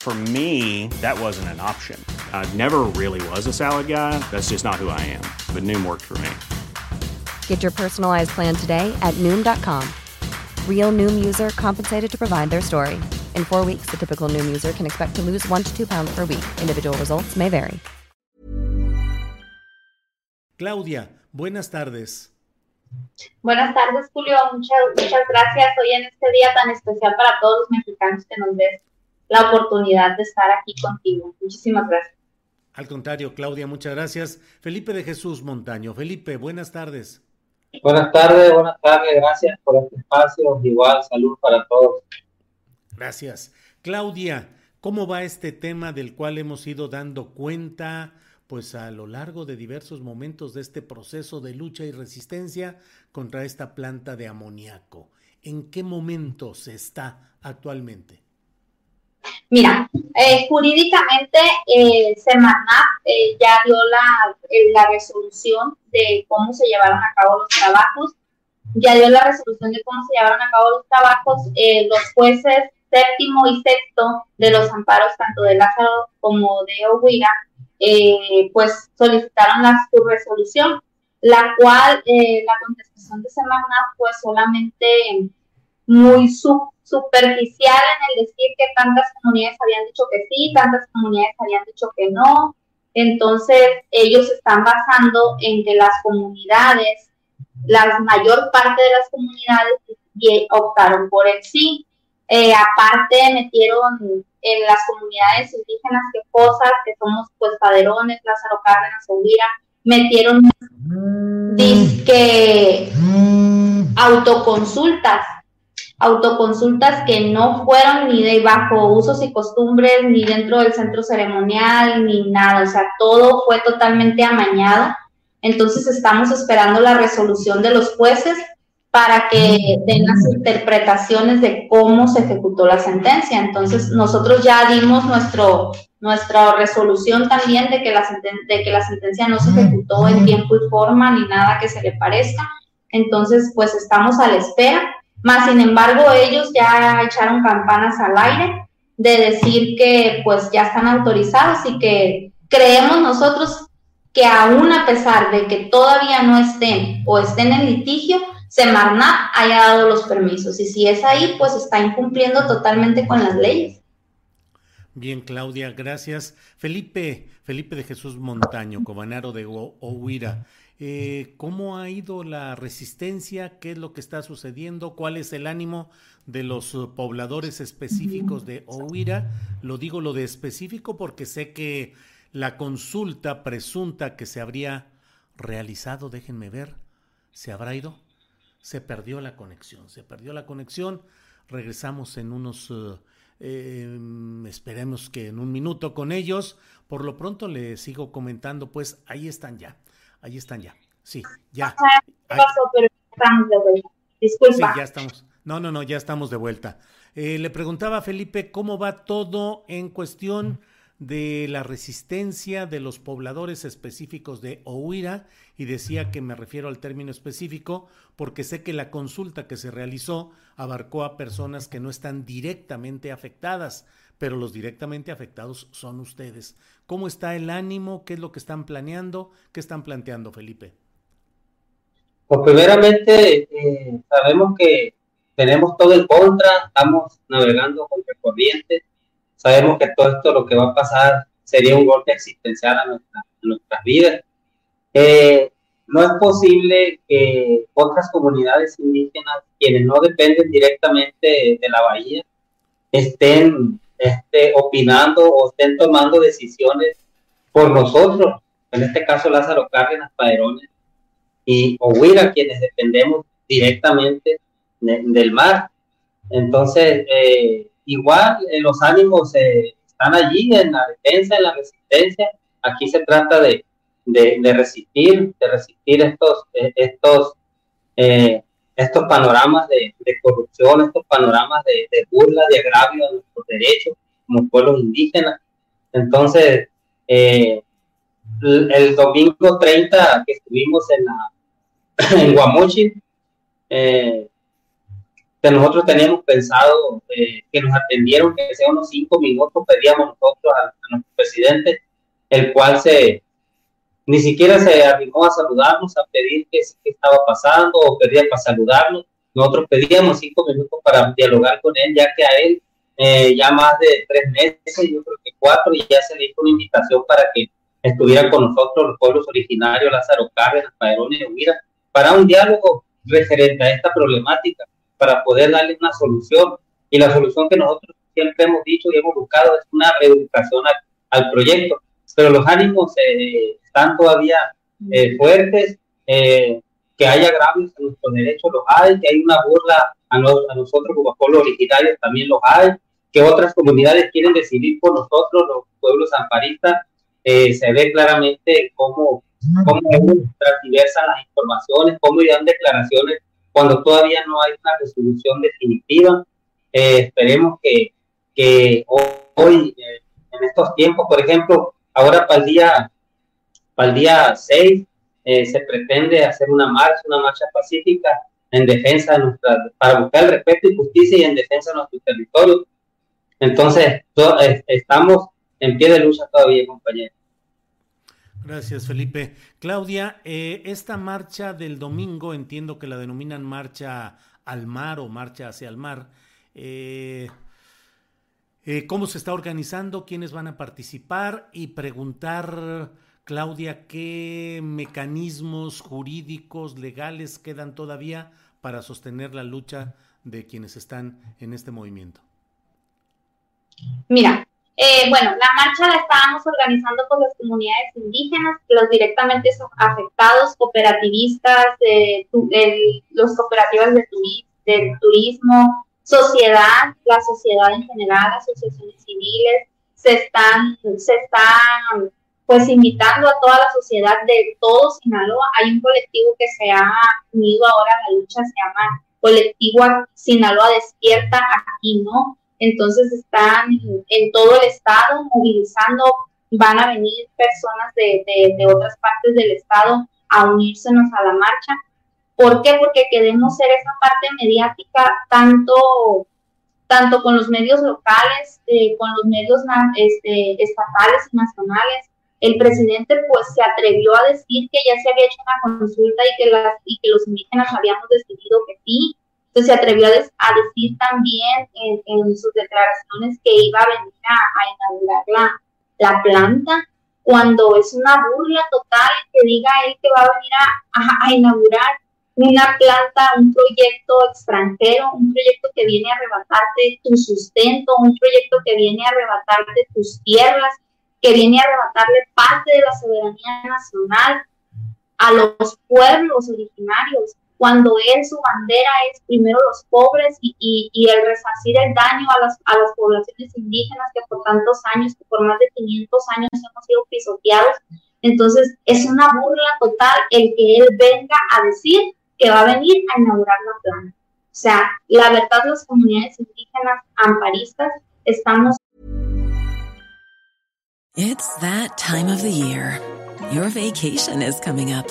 For me, that wasn't an option. I never really was a salad guy. That's just not who I am. But Noom worked for me. Get your personalized plan today at Noom.com. Real Noom user compensated to provide their story. In four weeks, the typical Noom user can expect to lose one to two pounds per week. Individual results may vary. Claudia, buenas tardes. Buenas tardes, Julio. Muchas, muchas gracias hoy en este día tan especial para todos los mexicanos que nos des la oportunidad de estar aquí contigo. Muchísimas gracias. Al contrario, Claudia, muchas gracias. Felipe de Jesús Montaño. Felipe, buenas tardes. Buenas tardes, buenas tardes. Gracias por este espacio. Igual, salud para todos. Gracias. Claudia, ¿cómo va este tema del cual hemos ido dando cuenta? Pues a lo largo de diversos momentos de este proceso de lucha y resistencia contra esta planta de amoníaco. ¿En qué momento se está actualmente? Mira, eh, jurídicamente eh, Semarnat eh, ya dio la, eh, la resolución de cómo se llevaron a cabo los trabajos, ya dio la resolución de cómo se llevaron a cabo los trabajos. Eh, los jueces séptimo y sexto de los amparos, tanto de Lázaro como de Oguira, eh, pues solicitaron la, su resolución, la cual la contestación de Semarnat fue solamente muy sub, superficial en el decir que tantas comunidades habían dicho que sí, tantas comunidades habían dicho que no. Entonces, ellos están basando en que las comunidades, la mayor parte de las comunidades optaron por el sí. Eh, aparte, metieron en las comunidades indígenas que cosas, que somos pues Paderones, Lázaro Cárdenas, Elvira, metieron disque autoconsultas autoconsultas que no fueron ni de bajo usos y costumbres, ni dentro del centro ceremonial, ni nada, o sea, todo fue totalmente amañado. Entonces estamos esperando la resolución de los jueces para que den las interpretaciones de cómo se ejecutó la sentencia. Entonces nosotros ya dimos nuestro, nuestra resolución también de que, la de que la sentencia no se ejecutó en tiempo y forma ni nada que se le parezca. Entonces, pues estamos a la espera. Más sin embargo, ellos ya echaron campanas al aire de decir que pues ya están autorizados y que creemos nosotros que aún a pesar de que todavía no estén o estén en litigio, Semarnat haya dado los permisos. Y si es ahí, pues está incumpliendo totalmente con las leyes. Bien, Claudia, gracias. Felipe, Felipe de Jesús Montaño, Cobanaro de Ohuira. Eh, ¿Cómo ha ido la resistencia? ¿Qué es lo que está sucediendo? ¿Cuál es el ánimo de los pobladores específicos de Ohuira? Lo digo lo de específico porque sé que la consulta presunta que se habría realizado, déjenme ver, ¿se habrá ido? Se perdió la conexión, se perdió la conexión. Regresamos en unos, eh, eh, esperemos que en un minuto con ellos. Por lo pronto les sigo comentando, pues ahí están ya, ahí están ya. Sí, ya. ¿Qué pasó? Pero estamos de vuelta. Disculpa. Sí, ya estamos. No, no, no, ya estamos de vuelta. Eh, le preguntaba a Felipe cómo va todo en cuestión de la resistencia de los pobladores específicos de Ohuira y decía que me refiero al término específico porque sé que la consulta que se realizó abarcó a personas que no están directamente afectadas, pero los directamente afectados son ustedes. ¿Cómo está el ánimo? ¿Qué es lo que están planeando? ¿Qué están planteando, Felipe? Pues primeramente eh, sabemos que tenemos todo en contra, estamos navegando contra corriente, sabemos que todo esto lo que va a pasar sería un golpe existencial a, nuestra- a nuestras vidas. Eh, no es posible que otras comunidades indígenas, quienes no dependen directamente de la bahía, estén este, opinando o estén tomando decisiones por nosotros, en este caso Lázaro Cárdenas, Paderones y Ohuira, quienes dependemos directamente del mar. Entonces, eh, igual eh, los ánimos eh, están allí en la defensa, en la resistencia. Aquí se trata de, de, resistir, de resistir estos, estos, estos panoramas de, corrupción, estos panoramas de, burla, de agravio a nuestros derechos como pueblos indígenas. Entonces, el, domingo 30 que estuvimos en, la, en Guamuchi, eh, que nosotros teníamos pensado eh, que nos atendieron, que sea unos cinco minutos, pedíamos nosotros a, nuestro presidente, el cual se ni siquiera se arrimó a saludarnos, a pedir qué, estaba pasando o pedía para saludarnos. Nosotros pedíamos cinco minutos para dialogar con él, ya que a él eh, ya más de tres meses, yo creo que cuatro, y ya se le hizo una invitación para que estuviera con nosotros los pueblos originarios, Lázaro Cárdenas, Padrón y Huira, para un diálogo referente a esta problemática para poder darle una solución. Y la solución que nosotros siempre hemos dicho y hemos buscado es una reeducación al, proyecto. Pero los ánimos eh, están todavía eh, fuertes, eh, que hay agravios a nuestros derechos los hay, que hay una burla a, a nosotros como pueblos originarios también los hay, que otras comunidades quieren decidir por nosotros, los pueblos amparistas, se ve claramente cómo, cómo transversan las informaciones, cómo dan declaraciones cuando todavía no hay una resolución definitiva. Eh, esperemos que, que hoy, eh, en estos tiempos, por ejemplo, ahora para el día, para el día 6, eh, se pretende hacer una marcha, una marcha pacífica en defensa de nuestra, para buscar el respeto y justicia y en defensa de nuestro territorio. Entonces, estamos en pie de lucha todavía, compañeros. Gracias, Felipe. Claudia, eh, esta marcha del domingo, entiendo que la denominan marcha al mar o marcha hacia el mar. Eh, eh, ¿Cómo se está organizando? ¿Quiénes van a participar? Y preguntar, Claudia, ¿qué mecanismos jurídicos, legales quedan todavía para sostener la lucha de quienes están en este movimiento? Mira, eh, bueno, la marcha la estábamos organizando con las comunidades indígenas, los directamente afectados, cooperativistas, los cooperativas de, turismo, sociedad, la sociedad en general, asociaciones civiles, se están, se están pues invitando a toda la sociedad de todo Sinaloa. Hay un colectivo que se ha unido ahora a la lucha, se llama Colectivo Sinaloa Despierta, aquí no, entonces están en todo el estado movilizando, van a venir personas de, otras partes del estado a unírsenos a la marcha. ¿Por qué? Porque queremos ser esa parte mediática tanto, tanto con los medios locales, eh, con los medios este, estatales y nacionales. El presidente pues se atrevió a decir que ya se había hecho una consulta y que, las, y que los indígenas habíamos decidido que sí, entonces se atrevió a, decir también en, sus declaraciones que iba a venir a, inaugurar la, planta, cuando es una burla total que diga él que va a venir a, inaugurar una planta, un proyecto extranjero, un proyecto que viene a arrebatarte tu sustento, un proyecto que viene a arrebatarte tus tierras, que viene a arrebatarle parte de la soberanía nacional a los pueblos originarios cuando él su bandera es primero los pobres y, y, el resarcir el daño a las, a las poblaciones indígenas que por tantos años, que por más de 500 años hemos sido pisoteados. Entonces es una burla total el que él venga a decir que va a venir a inaugurar la planta. O sea, la verdad las comunidades indígenas amparistas estamos... It's that time of the year. Your vacation is coming up.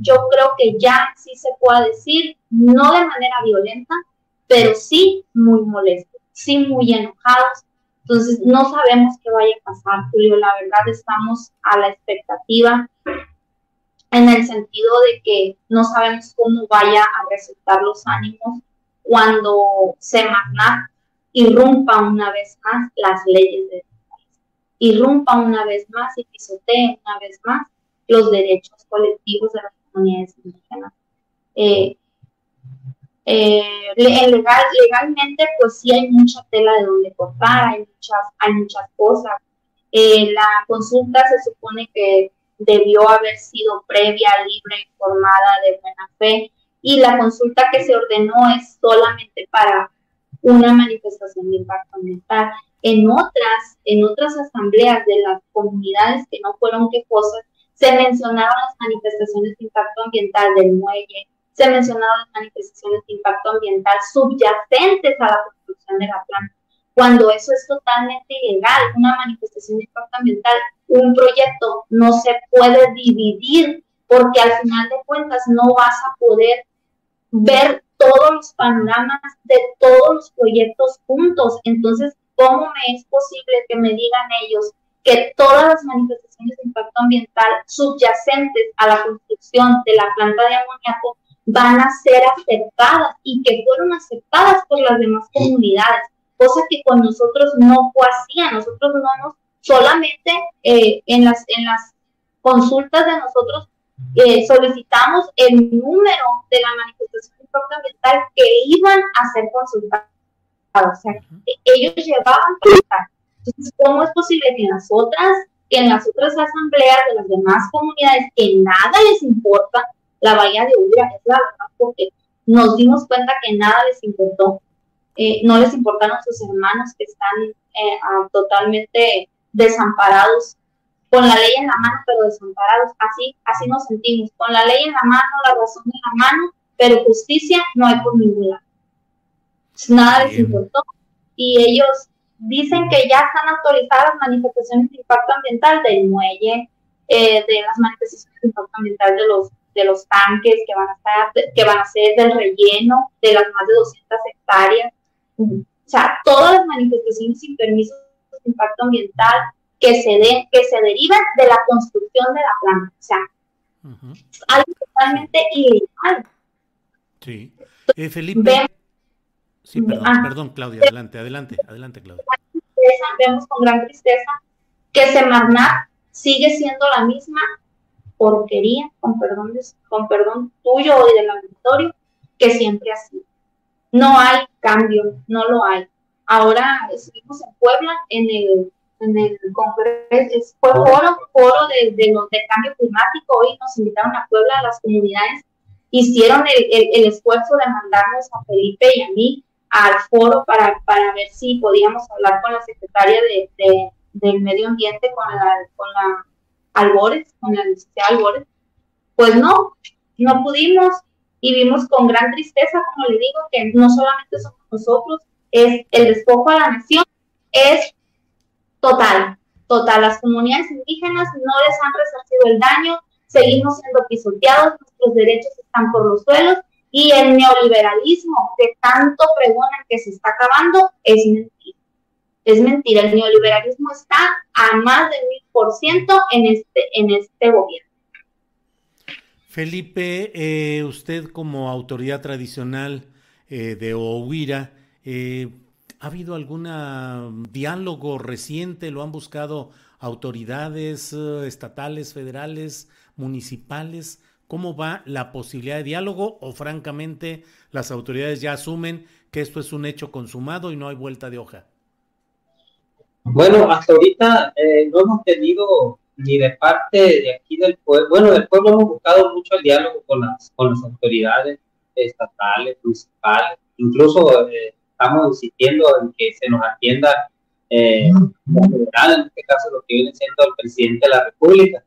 yo creo que ya sí se puede decir, no de manera violenta, pero sí muy molesto, sí muy enojados. Entonces, no sabemos qué vaya a pasar, Julio. La verdad, estamos a la expectativa en el sentido de que no sabemos cómo vaya a resultar los ánimos cuando Semarnat irrumpa una vez más las leyes del país, irrumpa una vez más y pisotee una vez más los derechos colectivos de las comunidades. Eh, eh, legal, legalmente, pues sí hay mucha tela de donde cortar, hay muchas, cosas. Eh, la consulta se supone que debió haber sido previa, libre, informada, de buena fe, y la consulta que se ordenó es solamente para una manifestación de impacto ambiental. En otras, en otras asambleas de las comunidades que no fueron quejosas, se mencionaron las manifestaciones de impacto ambiental del muelle, se mencionaron las manifestaciones de impacto ambiental subyacentes a la construcción de la planta, cuando eso es totalmente ilegal, una manifestación de impacto ambiental, un proyecto no se puede dividir porque al final de cuentas no vas a poder ver todos los panoramas de todos los proyectos juntos. Entonces, ¿cómo me es posible que me digan ellos que todas las manifestaciones de impacto ambiental subyacentes a la construcción de la planta de amoníaco van a ser aceptadas y que fueron aceptadas por las demás comunidades, cosa que con nosotros no fue así, a nosotros no nos, solamente eh, en, las, en las consultas de nosotros eh, solicitamos el número de la manifestación de impacto ambiental que iban a ser consultadas, o sea, ellos llevaban entonces, ¿cómo es posible que en las otras, que en las otras asambleas de las demás comunidades que nada les importa la bahía de Ubira? Es la verdad, porque nos dimos cuenta que nada les importó. Eh, no les importaron sus hermanos que están eh, totalmente desamparados, con la ley en la mano, pero desamparados. Así, así nos sentimos, con la ley en la mano, la razón en la mano, pero justicia no hay por ningún lado. Nada les importó. Y ellos dicen que ya están autorizadas manifestaciones de impacto ambiental del muelle, eh, de las manifestaciones de impacto ambiental de los, de los tanques que van, a estar, que van a ser del relleno de las más de 200 hectáreas. O sea, todas las manifestaciones sin permiso de impacto ambiental que se, de, que se derivan de la construcción de la planta. O sea, algo totalmente ilegal. Sí. Eh, Felipe. Sí, perdón, ah. perdón, Claudia, adelante, adelante, adelante, Claudia. Vemos con gran tristeza que Semarnat sigue siendo la misma porquería, con perdón, con perdón tuyo y del auditorio, que siempre ha sido. No hay cambio, no lo hay. Ahora estuvimos en Puebla en el, en el congreso, fue foro, foro de, de, de, cambio climático. Hoy nos invitaron a Puebla, a las comunidades, hicieron el, el, el esfuerzo de mandarnos a Felipe y a mí al foro para, para ver si podíamos hablar con la secretaria de, de del medio ambiente, con la, con la Albores, con la licenciada Albores. Pues no, no pudimos y vimos con gran tristeza, como le digo, que no solamente somos nosotros, es el despojo a la nación, es total, total. Las comunidades indígenas no les han resarcido el daño, seguimos siendo pisoteados, nuestros derechos están por los suelos y el neoliberalismo que tanto pregonan que se está acabando es mentira. Es mentira, el neoliberalismo está a más del mil por ciento en este, en este gobierno. Felipe, eh, usted como autoridad tradicional eh, de Ohuira, eh, ¿ha habido algún diálogo reciente? ¿Lo han buscado autoridades estatales, federales, municipales? ¿Cómo va la posibilidad de diálogo o francamente las autoridades ya asumen que esto es un hecho consumado y no hay vuelta de hoja? Bueno, hasta ahorita eh, no hemos tenido ni de parte de aquí del pueblo, bueno, del pueblo hemos buscado mucho el diálogo con las, con las autoridades estatales, municipales, incluso eh, estamos insistiendo en que se nos atienda eh, en este caso lo que viene siendo el presidente de la República.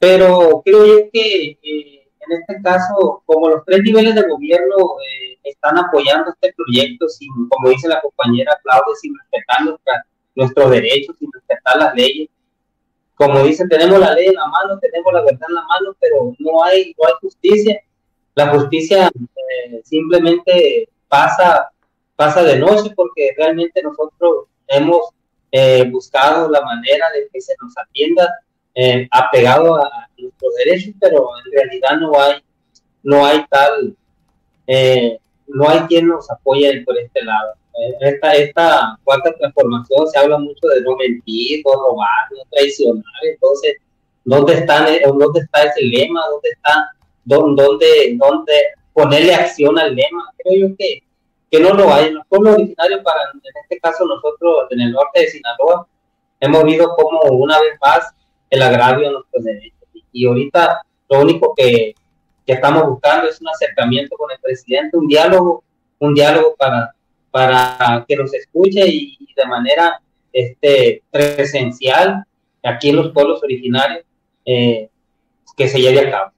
Pero creo yo que eh, en este caso, como los tres niveles de gobierno eh, están apoyando este proyecto, sin, como dice la compañera Claudia, sin respetar nuestros derechos, sin respetar las leyes, como dice, tenemos la ley en la mano, tenemos la verdad en la mano, pero no hay, no hay justicia. La justicia eh, simplemente pasa, pasa de noche porque realmente nosotros hemos eh, buscado la manera de que se nos atienda eh, apegado a, nuestros derechos, pero en realidad no hay, no hay tal, eh, no hay quien nos apoye por este lado. Esta, esta cuarta transformación se habla mucho de no mentir, no robar, no traicionar. Entonces, ¿dónde, están, dónde está ese lema? ¿Dónde está, dónde, dónde ponerle acción al lema? Creo yo que que no lo hay. Los pueblos originarios, para, en este caso nosotros en el norte de Sinaloa, hemos visto como una vez más el agravio a nuestros derechos. Y ahorita lo único que, que, estamos buscando es un acercamiento con el presidente, un diálogo, un diálogo para, para que nos escuche y, de manera este, presencial aquí en los pueblos originarios eh, que se lleve a cabo.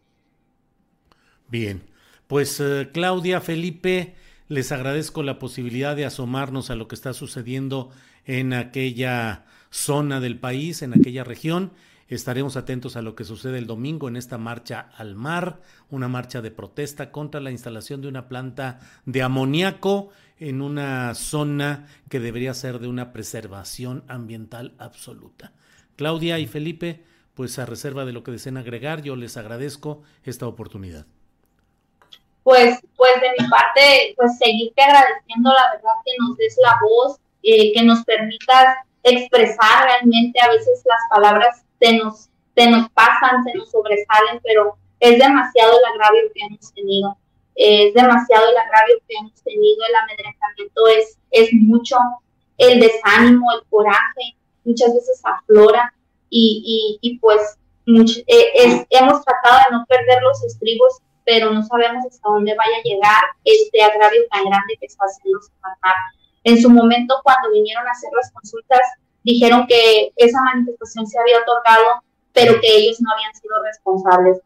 Bien, pues eh, Claudia, Felipe, les agradezco la posibilidad de asomarnos a lo que está sucediendo en aquella zona del país, en aquella región. Estaremos atentos a lo que sucede el domingo en esta marcha al mar, una marcha de protesta contra la instalación de una planta de amoníaco en una zona que debería ser de una preservación ambiental absoluta. Claudia y Felipe, pues a reserva de lo que deseen agregar, yo les agradezco esta oportunidad pues, pues de mi parte, pues seguirte agradeciendo la verdad que nos des la voz, eh, que nos permitas expresar realmente, a veces las palabras te nos, te nos pasan, se nos sobresalen, pero es demasiado el agravio que hemos tenido, es demasiado el agravio que hemos tenido, el amedrentamiento es, es mucho, el desánimo, el coraje, muchas veces aflora y, y, y pues eh, hemos tratado de no perder los estribos pero no sabemos hasta dónde vaya a llegar este agravio tan grande que está haciendo Semarnat. En su momento, cuando vinieron a hacer las consultas, dijeron que esa manifestación se había otorgado, pero que ellos no habían sido responsables.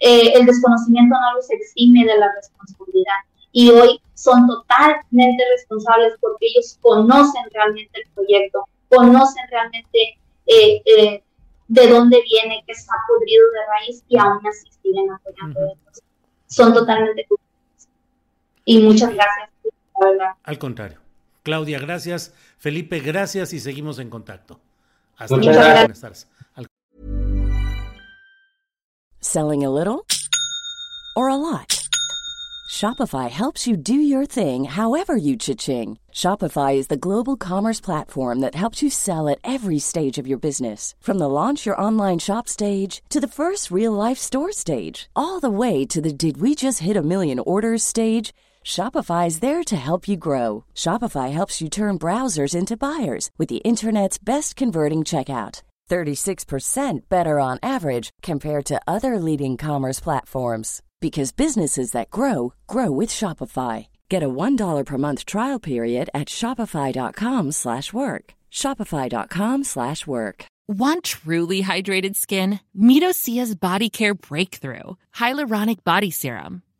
Eh, el desconocimiento no los exime de la responsabilidad y hoy son totalmente responsables porque ellos conocen realmente el proyecto, conocen realmente eh, eh, de dónde viene, que está podrido de raíz y aún así siguen apoyando son totalmente Y muchas gracias, Al contrario. Claudia, gracias. Felipe, gracias y seguimos en contacto. Hasta luego. Buenas tardes. Selling a little or a lot. Shopify helps you do your thing however you cha-ching. Shopify is the global commerce platform that helps you sell at every stage of your business. From the launch your online shop stage to the first real life store stage, all the way to the did we just hit a million orders stage. Shopify is there to help you grow. Shopify helps you turn browsers into buyers with the internet's best converting checkout. 36% better on average compared to other leading commerce platforms because businesses that grow grow with Shopify. Get a $1 per month trial period at shopify.com/work. shopify.com/work. Want truly hydrated skin? Medocia's Body Care Breakthrough Hyaluronic Body Serum.